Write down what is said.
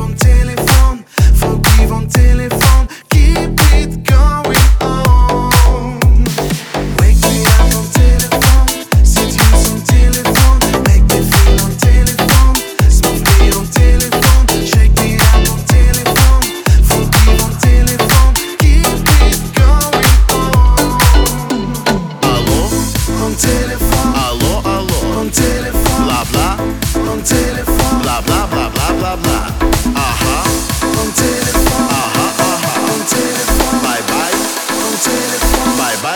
I'm telling.